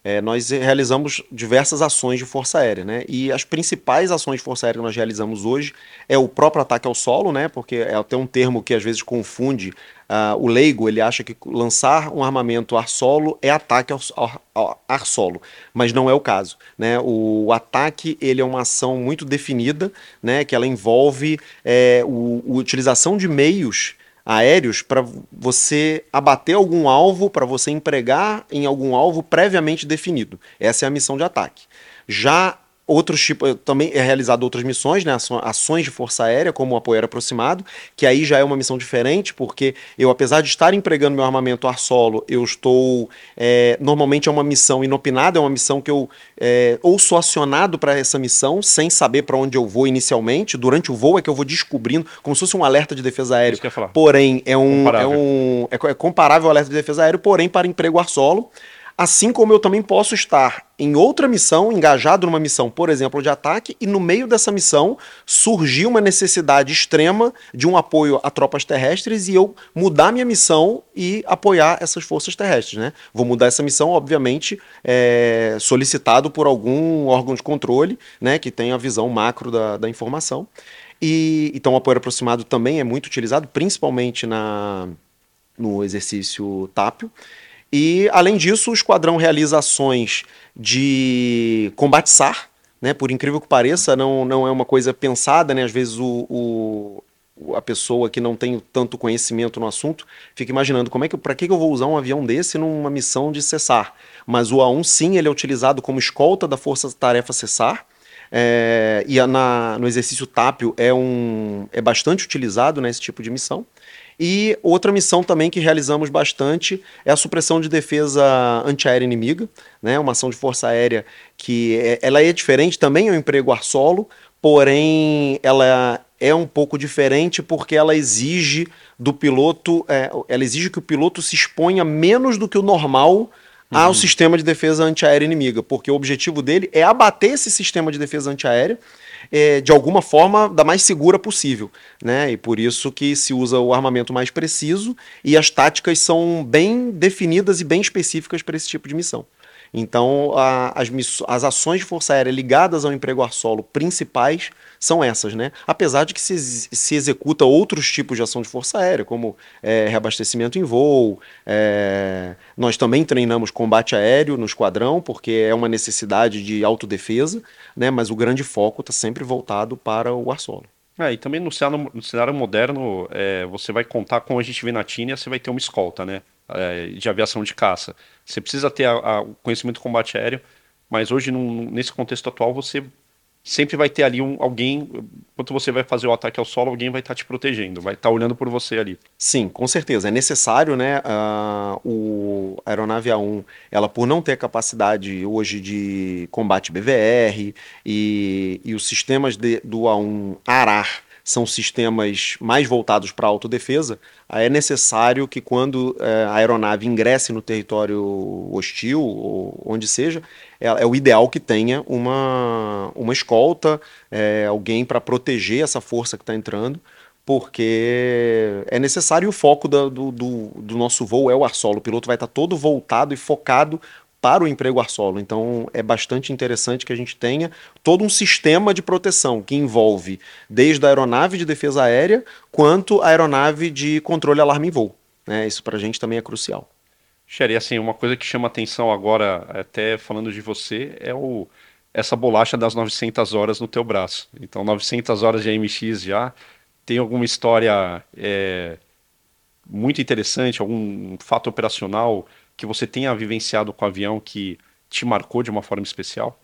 é, nós realizamos diversas ações de força aérea, né? E as principais ações de força aérea que nós realizamos hoje é o próprio ataque ao solo, né? Porque é até um termo que às vezes confunde uh, o leigo, ele acha que lançar um armamento ar-solo é ataque ao, ao, ao ar-solo, mas não é o caso, né? O, o, ataque ele é uma ação muito definida, né? Que ela envolve é, o, a utilização de meios aéreos para você abater algum alvo, para você empregar em algum alvo previamente definido. Essa é a missão de ataque. Já outros tipos, também é realizado outras missões, né, ações de força aérea, como o apoio aproximado, que aí já é uma missão diferente, porque eu, apesar de estar empregando meu armamento ar solo, eu estou, é, normalmente é uma missão inopinada, é uma missão que eu é, ou sou acionado para essa missão, sem saber para onde eu vou inicialmente, durante o voo é que eu vou descobrindo, como se fosse um alerta de defesa aérea, porém é um, é comparável. é um, é, é comparável ao alerta de defesa aérea, porém para emprego ar solo, Assim como eu também posso estar em outra missão, engajado numa missão, por exemplo, de ataque, e no meio dessa missão surgir uma necessidade extrema de um apoio a tropas terrestres e eu mudar minha missão e apoiar essas forças terrestres. Né? Vou mudar essa missão, obviamente, é, solicitado por algum órgão de controle né, que tenha a visão macro da, da informação. E, então, o apoio aproximado também é muito utilizado, principalmente na, no exercício tápio. E, além disso, o esquadrão realiza ações de combate SAR, né? Por incrível que pareça, não, não é uma coisa pensada, né? Às vezes o, o a pessoa que não tem tanto conhecimento no assunto fica imaginando como é que para que, eu vou usar um avião desse numa missão de cessar. Mas o A1 sim, ele é utilizado como escolta da Força Tarefa Cessar. É, e na, no exercício tápio é, um, é bastante utilizado nesse né, tipo de missão. E outra missão também que realizamos bastante é a supressão de defesa antiaérea inimiga, né? Uma ação de força aérea que é, ela é diferente, também é um emprego ar solo, porém ela é um pouco diferente porque ela exige do piloto, é, ela exige que o piloto se exponha menos do que o normal ao uhum. sistema de defesa antiaérea inimiga, porque o objetivo dele é abater esse sistema de defesa antiaérea é, de alguma forma da mais segura possível, né? E por isso que se usa o armamento mais preciso e as táticas são bem definidas e bem específicas para esse tipo de missão. Então, a, as, as ações de força aérea ligadas ao emprego ar solo principais são essas, né? Apesar de que se, se executa outros tipos de ação de força aérea, como é, reabastecimento em voo. É, nós também treinamos combate aéreo no esquadrão, porque é uma necessidade de autodefesa, né? Mas o grande foco está sempre voltado para o ar solo. É, e também no cenário, no cenário moderno, é, você vai contar com a gente vê na Tínia, você vai ter uma escolta, né? É, de aviação de caça. Você precisa ter o conhecimento do combate aéreo, mas hoje, num, nesse contexto atual, você sempre vai ter ali um, alguém, enquanto você vai fazer o ataque ao solo, alguém vai estar tá te protegendo, vai estar tá olhando por você ali. Sim, com certeza. É necessário, né? Uh, o a aeronave A1, ela por não ter capacidade hoje de combate BVR e, e os sistemas de, do A1 ARAR são sistemas mais voltados para autodefesa, é necessário que quando é, a aeronave ingresse no território hostil, ou onde seja, é, é o ideal que tenha uma, uma escolta, é, alguém para proteger essa força que está entrando, porque é necessário o foco do, do, do, nosso voo é o ar solo. O piloto vai estar todo voltado e focado para o emprego ar solo. Então é bastante interessante que a gente tenha todo um sistema de proteção que envolve desde a aeronave de defesa aérea quanto a aeronave de controle alarme em voo. Né? Isso para a gente também é crucial. Sherry, assim, uma coisa que chama atenção agora, até falando de você, é o, essa bolacha das 900 horas no teu braço. Então, 900 horas de AMX já. Tem alguma história é, muito interessante, algum fato operacional que você tenha vivenciado com o avião que te marcou de uma forma especial?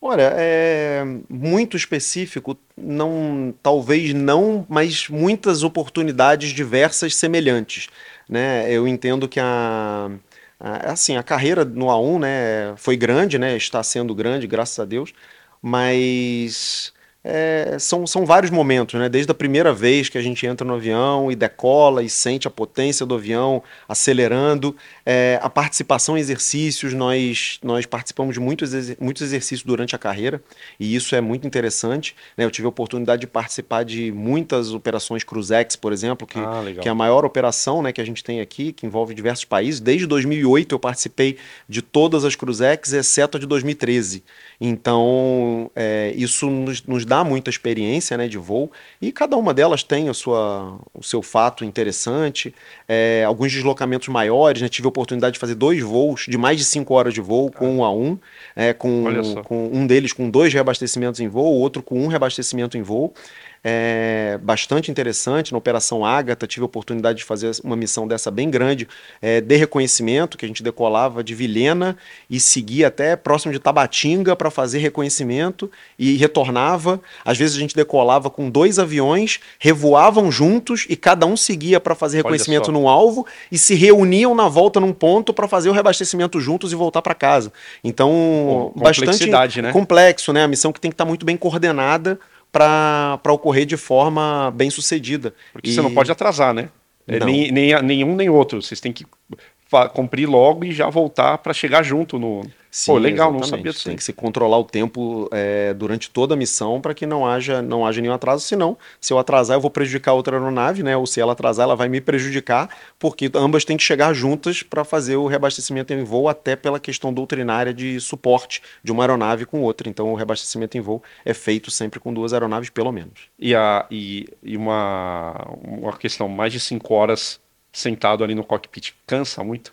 Olha, é muito específico, não, talvez não, mas muitas oportunidades diversas semelhantes, né? Eu entendo que a, a assim, a carreira no A1, né, foi grande, né? Está sendo grande, graças a Deus, mas é, são, são vários momentos, né? Desde a primeira vez que a gente entra no avião e decola e sente a potência do avião acelerando, é, a participação em exercícios, nós, nós participamos de muitos, muitos exercícios durante a carreira e isso é muito interessante. Né? Eu tive a oportunidade de participar de muitas operações Cruzex, por exemplo, que, ah, que é a maior operação né, que a gente tem aqui, que envolve diversos países. Desde 2008 eu participei de todas as Cruzex, exceto a de 2013. Então, é, isso nos, nos, dá muita experiência né, de voo e cada uma delas tem a sua, o seu fato interessante. É, alguns deslocamentos maiores, né, tive a oportunidade de fazer dois voos de mais de cinco horas de voo com um a um, é, com, com um deles com dois reabastecimentos em voo, outro com um reabastecimento em voo é, bastante interessante. Na Operação Ágata, tive a oportunidade de fazer uma missão dessa bem grande, é, de reconhecimento, que a gente decolava de Vilhena e seguia até próximo de Tabatinga para fazer reconhecimento e retornava. Às vezes a gente decolava com dois aviões, revoavam juntos e cada um seguia para fazer reconhecimento no alvo e se reuniam na volta num ponto para fazer o reabastecimento juntos e voltar para casa. Então, bastante né? complexo, né? A missão que tem que estar tá muito bem coordenada para ocorrer de forma bem sucedida. Porque e... você não pode atrasar, né? É, nem, nem, nenhum nem outro. Vocês têm que cumprir logo e já voltar para chegar junto no, Sim, Pô, legal, exatamente. não sabia disso. Tem que se controlar o tempo é, durante toda a missão para que não haja, não haja nenhum atraso, senão, se eu atrasar, eu vou prejudicar outra aeronave, né? Ou se ela atrasar, ela vai me prejudicar, porque ambas têm que chegar juntas para fazer o reabastecimento em voo, até pela questão doutrinária de suporte de uma aeronave com outra. Então, o reabastecimento em voo é feito sempre com duas aeronaves, pelo menos. E, a, e, e uma, uma questão, mais de cinco horas sentado ali no cockpit, cansa muito?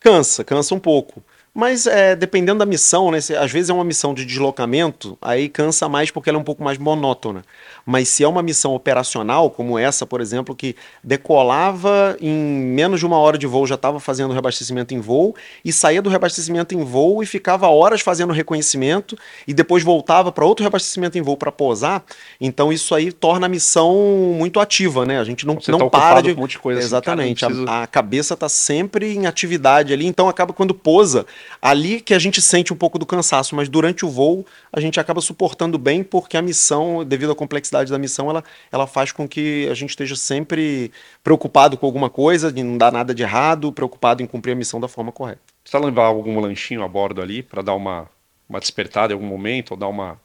Cansa, cansa um pouco. Mas é, dependendo da missão, né? Se, às vezes é uma missão de deslocamento, aí cansa mais porque ela é um pouco mais monótona. Mas se é uma missão operacional, como essa, por exemplo, que decolava em menos de uma hora de voo, já estava fazendo reabastecimento em voo, e saía do reabastecimento em voo e ficava horas fazendo reconhecimento, e depois voltava para outro reabastecimento em voo para pousar, então isso aí torna a missão muito ativa, né? A gente não, Você não tá para de. Um monte de coisa Exatamente. Assim, cara, a, a cabeça está sempre em atividade ali, então acaba quando pousa Ali que a gente sente um pouco do cansaço, mas durante o voo a gente acaba suportando bem, porque a missão, devido à complexidade da missão, ela, ela faz com que a gente esteja sempre preocupado com alguma coisa, de não dar nada de errado, preocupado em cumprir a missão da forma correta. Você levar algum lanchinho a bordo ali para dar uma, uma despertada em algum momento, ou dar uma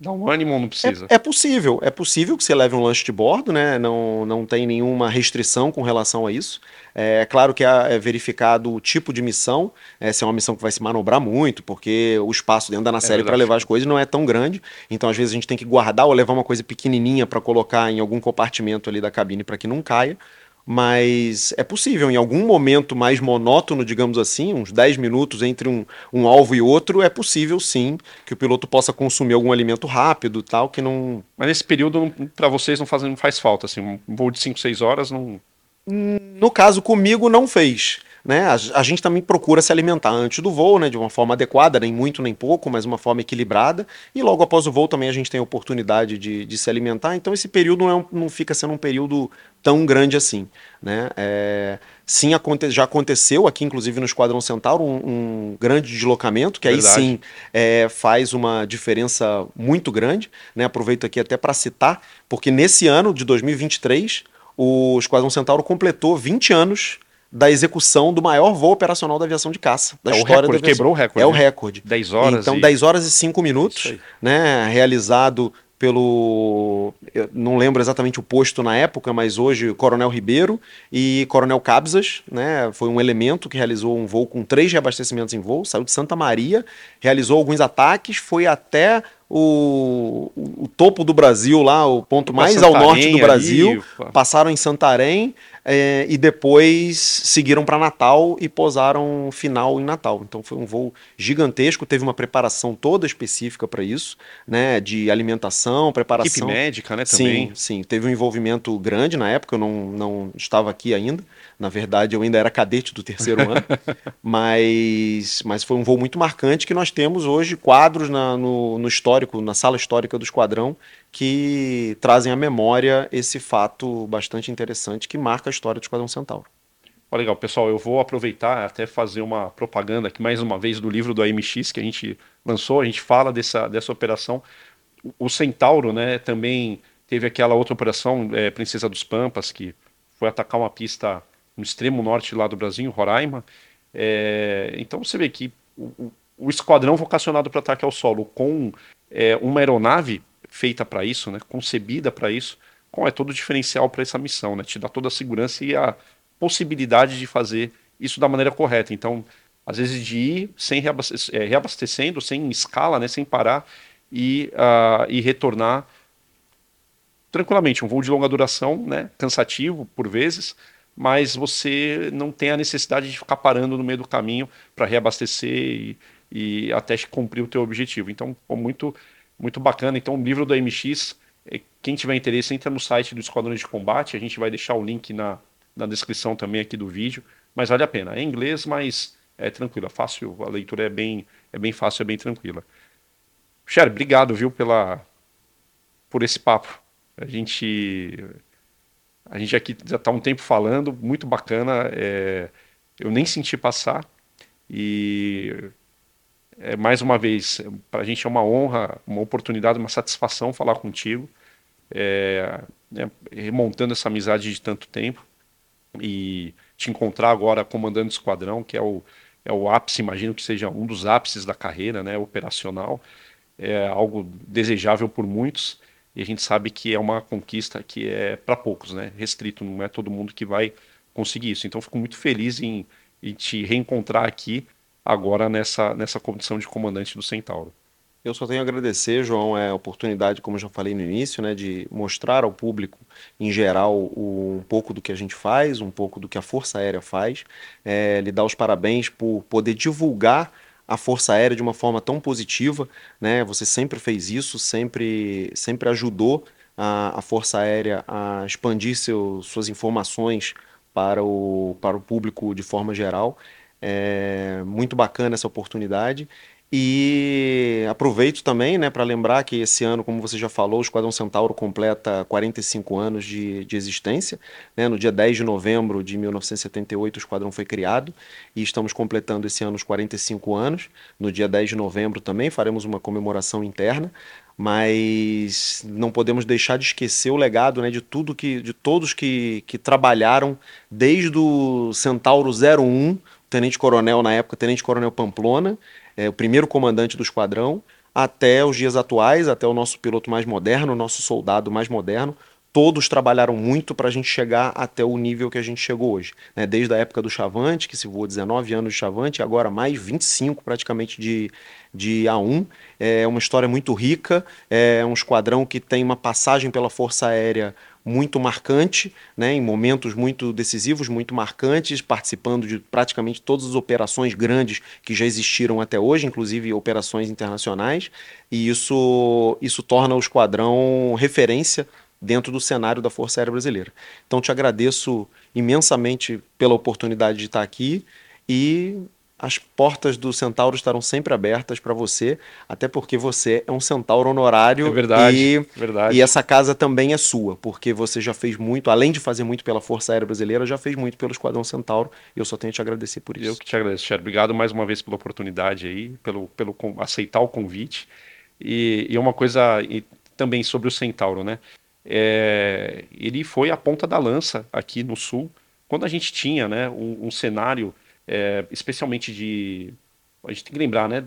Dá um ânimo não precisa? É, é, possível, é possível que você leve um lanche de bordo, né? Não, não tem nenhuma restrição com relação a isso. É, é claro que é, é verificado o tipo de missão, é, se é uma missão que vai se manobrar muito, porque o espaço dentro da nacelle é para levar as coisas não é tão grande. Então, às vezes, a gente tem que guardar ou levar uma coisa pequenininha para colocar em algum compartimento ali da cabine para que não caia mas é possível, em algum momento mais monótono, digamos assim, uns 10 minutos entre um, um alvo e outro, é possível sim que o piloto possa consumir algum alimento rápido tal, que não. Mas nesse período, para vocês, não faz, não faz falta, assim, um voo de 5, 6 horas não. No caso, comigo não fez. Né? A, a, gente também procura se alimentar antes do voo, né? de uma forma adequada, nem muito nem pouco, mas uma forma equilibrada. E logo após o voo também a gente tem a oportunidade de, de se alimentar. Então esse período não, é, não fica sendo um período tão grande assim. Né? É, sim, aconte, já aconteceu aqui, inclusive no Esquadrão Centauro, um, um grande deslocamento, que Verdade. aí sim é, faz uma diferença muito grande. Né? Aproveito aqui até para citar, porque nesse ano de 2023, o Esquadrão Centauro completou 20 anos da execução do maior voo operacional da aviação de caça da é história recorde, da aviação. Quebrou o recorde. É o né? recorde. 10 horas. Então, e... 10 horas e 5 minutos, né? Realizado pelo. não lembro exatamente o posto na época, mas hoje Coronel Ribeiro e Coronel Cabzas, né? Foi um elemento que realizou um voo com três reabastecimentos em voo, saiu de Santa Maria, realizou alguns ataques, foi até o, o, o topo do Brasil lá, o ponto mais ao norte do Brasil, ali, passaram em Santarém, é, e depois seguiram para Natal e posaram final em Natal. Então foi um voo gigantesco, teve uma preparação toda específica para isso, né? De alimentação, preparação. Equipe médica, né? Também. Sim, sim. Teve um envolvimento grande na época, eu não, não estava aqui ainda. Na verdade, eu ainda era cadete do terceiro ano, mas, mas foi um voo muito marcante que nós temos hoje quadros na, no, no histórico, na sala histórica do esquadrão, que trazem à memória esse fato bastante interessante que marca a história do Esquadrão Centauro. Oh, legal, pessoal, eu vou aproveitar até fazer uma propaganda aqui mais uma vez do livro do AMX que a gente lançou, a gente fala dessa, dessa operação. O Centauro, né, também teve aquela outra operação, é, Princesa dos Pampas, que foi atacar uma pista no extremo norte lá do Brasil, Roraima. É, então você vê que o, o esquadrão vocacionado para ataque ao solo com é, uma aeronave feita para isso, né, concebida para isso, qual é todo o diferencial para essa missão, né? Te dá toda a segurança e a possibilidade de fazer isso da maneira correta. Então, às vezes de ir sem reabastecendo, é, reabastecendo sem escala, né, sem parar e, uh, e retornar tranquilamente. Um voo de longa duração, né, cansativo por vezes, mas você não tem a necessidade de ficar parando no meio do caminho para reabastecer e, e, até cumprir o teu objetivo. Então, muito, muito bacana. Então, o livro do MX, é, quem tiver interesse, entra no site do Esquadrão de Combate, a gente vai deixar o link na, na descrição também aqui do vídeo, mas vale a pena. É em inglês, mas é tranquilo, é fácil, a leitura é bem, é bem fácil, é bem tranquila. Cher, obrigado, viu, pela, por esse papo. A gente a gente aqui já está um tempo falando, muito bacana. É, eu nem senti passar. E é, mais uma vez, para a gente é uma honra, uma oportunidade, uma satisfação falar contigo, é, né, remontando essa amizade de tanto tempo e te encontrar agora comandando esquadrão, que é o, é o ápice, imagino que seja um dos ápices da carreira né, operacional, é algo desejável por muitos e a gente sabe que é uma conquista que é para poucos, né? Restrito, não é todo mundo que vai conseguir isso. Então, fico muito feliz em, em te reencontrar aqui agora nessa, nessa condição de comandante do Centauro. Eu só tenho a agradecer, João, é a oportunidade, como já falei no início, né, de mostrar ao público, em geral, o, um pouco do que a gente faz, um pouco do que a Força Aérea faz, é, lhe dar os parabéns por poder divulgar a Força Aérea de uma forma tão positiva, né? Você sempre fez isso, sempre, sempre ajudou a, a Força Aérea a expandir seu, suas informações para o, para o público de forma geral. É muito bacana essa oportunidade e aproveito também né, para lembrar que esse ano, como você já falou, o Esquadrão Centauro completa 45 anos de, de existência. Né? No dia 10 de novembro de 1978, o Esquadrão foi criado e estamos completando esse ano os 45 anos. No dia 10 de novembro também faremos uma comemoração interna, mas não podemos deixar de esquecer o legado né, de tudo que, de todos que, que trabalharam desde o Centauro 01, Tenente Coronel na época, Tenente Coronel Pamplona é, o primeiro comandante do esquadrão, até os dias atuais, até o nosso piloto mais moderno, o nosso soldado mais moderno, todos trabalharam muito para a gente chegar até o nível que a gente chegou hoje. Né? Desde a época do Chavante, que se voou 19 anos de Chavante, agora mais 25 praticamente de, de A1. É uma história muito rica, é um esquadrão que tem uma passagem pela Força Aérea muito marcante, né, em momentos muito decisivos, muito marcantes, participando de praticamente todas as operações grandes que já existiram até hoje, inclusive operações internacionais, e isso, isso torna o esquadrão referência dentro do cenário da Força Aérea Brasileira. Então te agradeço imensamente pela oportunidade de estar aqui e as portas do Centauro estarão sempre abertas para você, até porque você é um Centauro honorário. É verdade, e, verdade. E essa casa também é sua, porque você já fez muito, além de fazer muito pela Força Aérea Brasileira, já fez muito pelo Esquadrão Centauro, e eu só tenho a te agradecer por isso. Eu que te agradeço, Cher. Obrigado mais uma vez pela oportunidade aí, pelo, pelo aceitar o convite. E, e uma coisa e, também sobre o Centauro, né? É, ele foi a ponta da lança aqui no Sul, quando a gente tinha né, um, um cenário é, especialmente de. A gente tem que lembrar, né?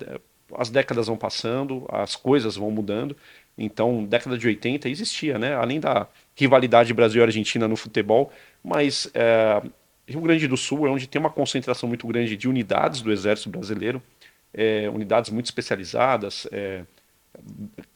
As décadas vão passando, as coisas vão mudando, Então, década de 80 existia, né? Além da rivalidade Brasil-Argentina no futebol, mas é, Rio Grande do Sul é onde tem uma concentração muito grande de unidades do Exército Brasileiro, é, unidades muito especializadas, é,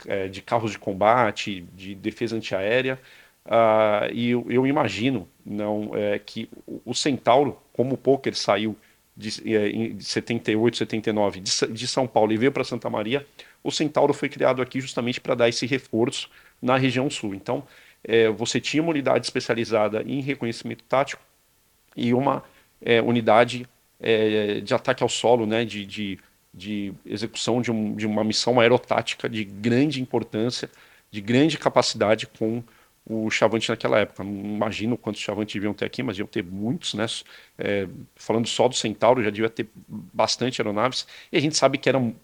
é, de carros de combate, de defesa antiaérea. Uh, e eu, eu, imagino não é, que o Centauro, como o poker saiu de, é, de 78, 79 de, de São Paulo e veio para Santa Maria, o Centauro foi criado aqui justamente para dar esse reforço na região sul. Então, é, você tinha uma unidade especializada em reconhecimento tático e uma é, unidade é, de ataque ao solo, né, de, de, de execução de, um, de, uma missão aerotática de grande importância, de grande capacidade com o Chavante naquela época. Não imagino quantos Chavantes deviam ter aqui, mas deviam ter muitos, né? É, falando só do Centauro, já devia ter bastante aeronaves. E a gente sabe que eram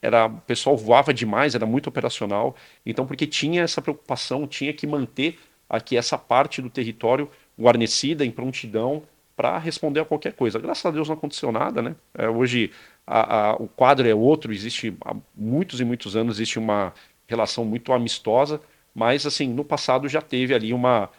era, o pessoal voava demais, era muito operacional. Então, porque tinha essa preocupação, tinha que manter aqui essa parte do território guarnecida, em prontidão, para responder a qualquer coisa. Graças a Deus não aconteceu nada, né? É, hoje a, a, o quadro é outro, existe há muitos e muitos anos existe uma relação muito amistosa, mas assim no passado já teve ali uma,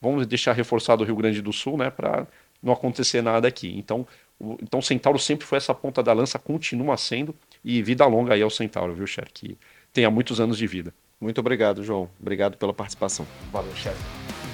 vamos deixar reforçado o Rio Grande do Sul, né? Para não acontecer nada aqui. Então, o, então Centauro sempre foi essa ponta da lança, continua sendo e vida longa aí ao Centauro, viu, Cher? Que tenha muitos anos de vida. Muito obrigado, João. Obrigado pela participação. Valeu, chefe.